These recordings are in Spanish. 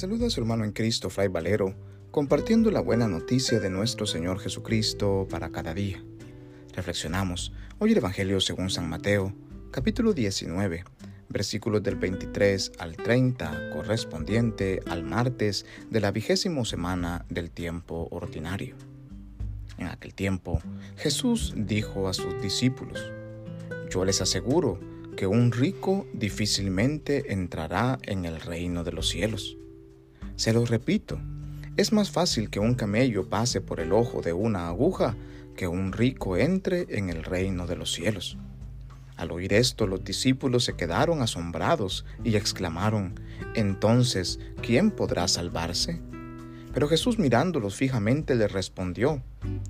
saluda a su hermano en Cristo, Fray Valero, compartiendo la buena noticia de nuestro Señor Jesucristo para cada día. Reflexionamos hoy el Evangelio según San Mateo, capítulo 19, versículos del 23 al 30, correspondiente al martes de la vigésimo semana del tiempo ordinario. En aquel tiempo, Jesús dijo a sus discípulos, Yo les aseguro que un rico difícilmente entrará en el reino de los cielos. Se lo repito, es más fácil que un camello pase por el ojo de una aguja que un rico entre en el reino de los cielos. Al oír esto, los discípulos se quedaron asombrados y exclamaron, Entonces, ¿quién podrá salvarse? Pero Jesús mirándolos fijamente le respondió,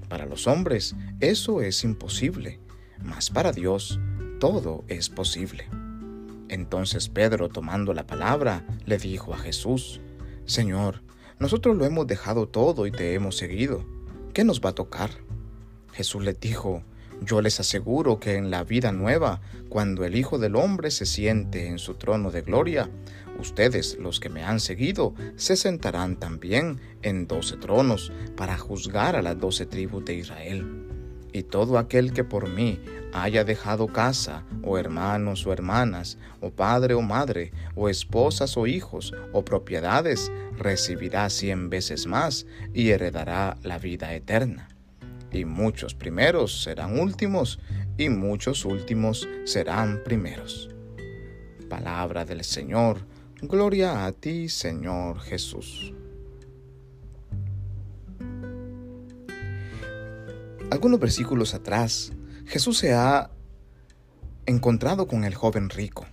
Para los hombres eso es imposible, mas para Dios todo es posible. Entonces Pedro, tomando la palabra, le dijo a Jesús, Señor, nosotros lo hemos dejado todo y te hemos seguido. ¿Qué nos va a tocar? Jesús le dijo, yo les aseguro que en la vida nueva, cuando el Hijo del Hombre se siente en su trono de gloria, ustedes, los que me han seguido, se sentarán también en doce tronos para juzgar a las doce tribus de Israel. Y todo aquel que por mí haya dejado casa, o hermanos o hermanas, o padre o madre, o esposas o hijos, o propiedades, recibirá cien veces más y heredará la vida eterna. Y muchos primeros serán últimos, y muchos últimos serán primeros. Palabra del Señor, gloria a ti, Señor Jesús. Algunos versículos atrás, Jesús se ha encontrado con el joven rico,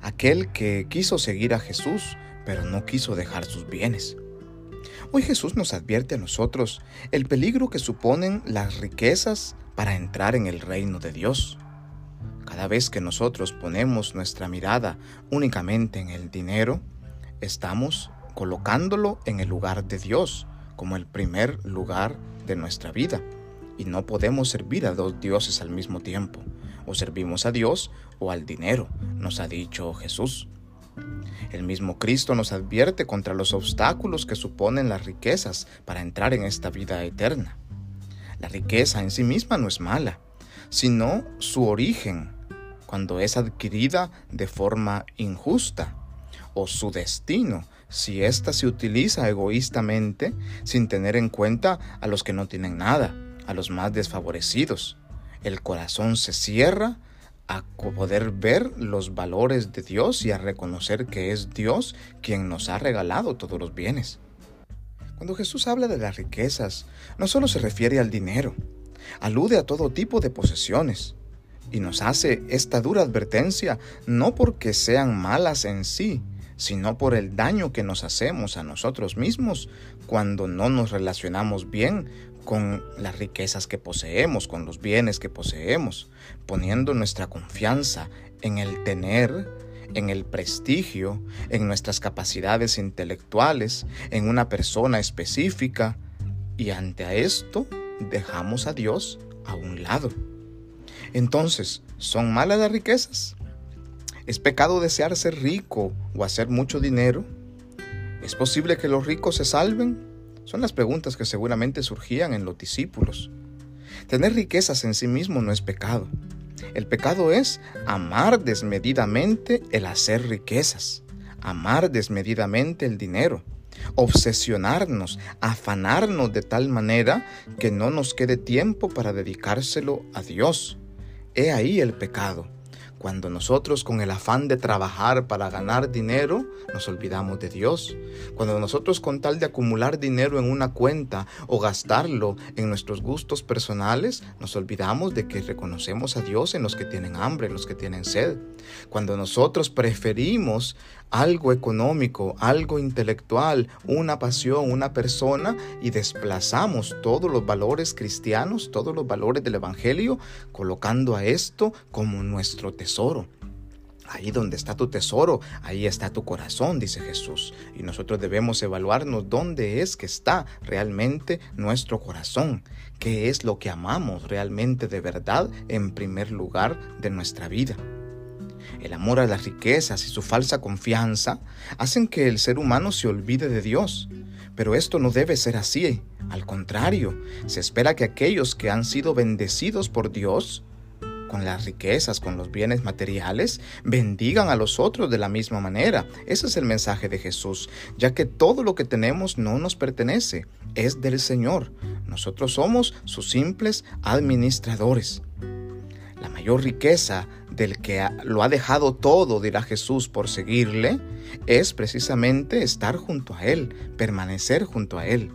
aquel que quiso seguir a Jesús, pero no quiso dejar sus bienes. Hoy Jesús nos advierte a nosotros el peligro que suponen las riquezas para entrar en el reino de Dios. Cada vez que nosotros ponemos nuestra mirada únicamente en el dinero, estamos colocándolo en el lugar de Dios como el primer lugar de nuestra vida y no podemos servir a dos dioses al mismo tiempo. O servimos a Dios o al dinero, nos ha dicho Jesús. El mismo Cristo nos advierte contra los obstáculos que suponen las riquezas para entrar en esta vida eterna. La riqueza en sí misma no es mala, sino su origen, cuando es adquirida de forma injusta, o su destino, si ésta se utiliza egoístamente sin tener en cuenta a los que no tienen nada a los más desfavorecidos. El corazón se cierra a poder ver los valores de Dios y a reconocer que es Dios quien nos ha regalado todos los bienes. Cuando Jesús habla de las riquezas, no solo se refiere al dinero, alude a todo tipo de posesiones y nos hace esta dura advertencia no porque sean malas en sí, sino por el daño que nos hacemos a nosotros mismos cuando no nos relacionamos bien con las riquezas que poseemos, con los bienes que poseemos, poniendo nuestra confianza en el tener, en el prestigio, en nuestras capacidades intelectuales, en una persona específica, y ante esto dejamos a Dios a un lado. Entonces, ¿son malas las riquezas? ¿Es pecado desear ser rico o hacer mucho dinero? ¿Es posible que los ricos se salven? Son las preguntas que seguramente surgían en los discípulos. Tener riquezas en sí mismo no es pecado. El pecado es amar desmedidamente el hacer riquezas, amar desmedidamente el dinero, obsesionarnos, afanarnos de tal manera que no nos quede tiempo para dedicárselo a Dios. He ahí el pecado cuando nosotros con el afán de trabajar para ganar dinero, nos olvidamos de Dios. Cuando nosotros con tal de acumular dinero en una cuenta o gastarlo en nuestros gustos personales, nos olvidamos de que reconocemos a Dios en los que tienen hambre, en los que tienen sed. Cuando nosotros preferimos algo económico, algo intelectual, una pasión, una persona y desplazamos todos los valores cristianos, todos los valores del Evangelio, colocando a esto como nuestro tesoro. Ahí donde está tu tesoro, ahí está tu corazón, dice Jesús. Y nosotros debemos evaluarnos dónde es que está realmente nuestro corazón, qué es lo que amamos realmente de verdad en primer lugar de nuestra vida. El amor a las riquezas y su falsa confianza hacen que el ser humano se olvide de Dios. Pero esto no debe ser así. Al contrario, se espera que aquellos que han sido bendecidos por Dios con las riquezas, con los bienes materiales, bendigan a los otros de la misma manera. Ese es el mensaje de Jesús, ya que todo lo que tenemos no nos pertenece, es del Señor. Nosotros somos sus simples administradores. La mayor riqueza del que lo ha dejado todo, dirá Jesús, por seguirle, es precisamente estar junto a Él, permanecer junto a Él.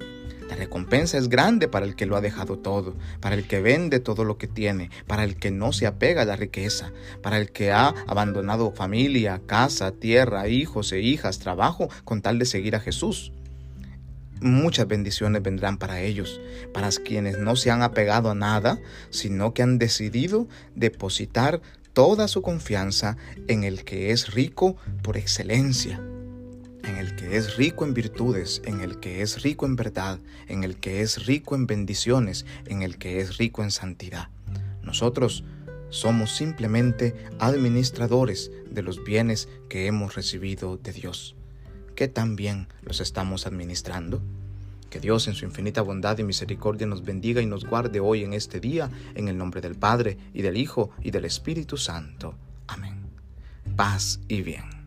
La recompensa es grande para el que lo ha dejado todo, para el que vende todo lo que tiene, para el que no se apega a la riqueza, para el que ha abandonado familia, casa, tierra, hijos e hijas, trabajo, con tal de seguir a Jesús. Muchas bendiciones vendrán para ellos, para quienes no se han apegado a nada, sino que han decidido depositar toda su confianza en el que es rico por excelencia, en el que es rico en virtudes, en el que es rico en verdad, en el que es rico en bendiciones, en el que es rico en santidad. Nosotros somos simplemente administradores de los bienes que hemos recibido de Dios. ¿Qué tan bien los estamos administrando? Que Dios en su infinita bondad y misericordia nos bendiga y nos guarde hoy en este día, en el nombre del Padre, y del Hijo, y del Espíritu Santo. Amén. Paz y bien.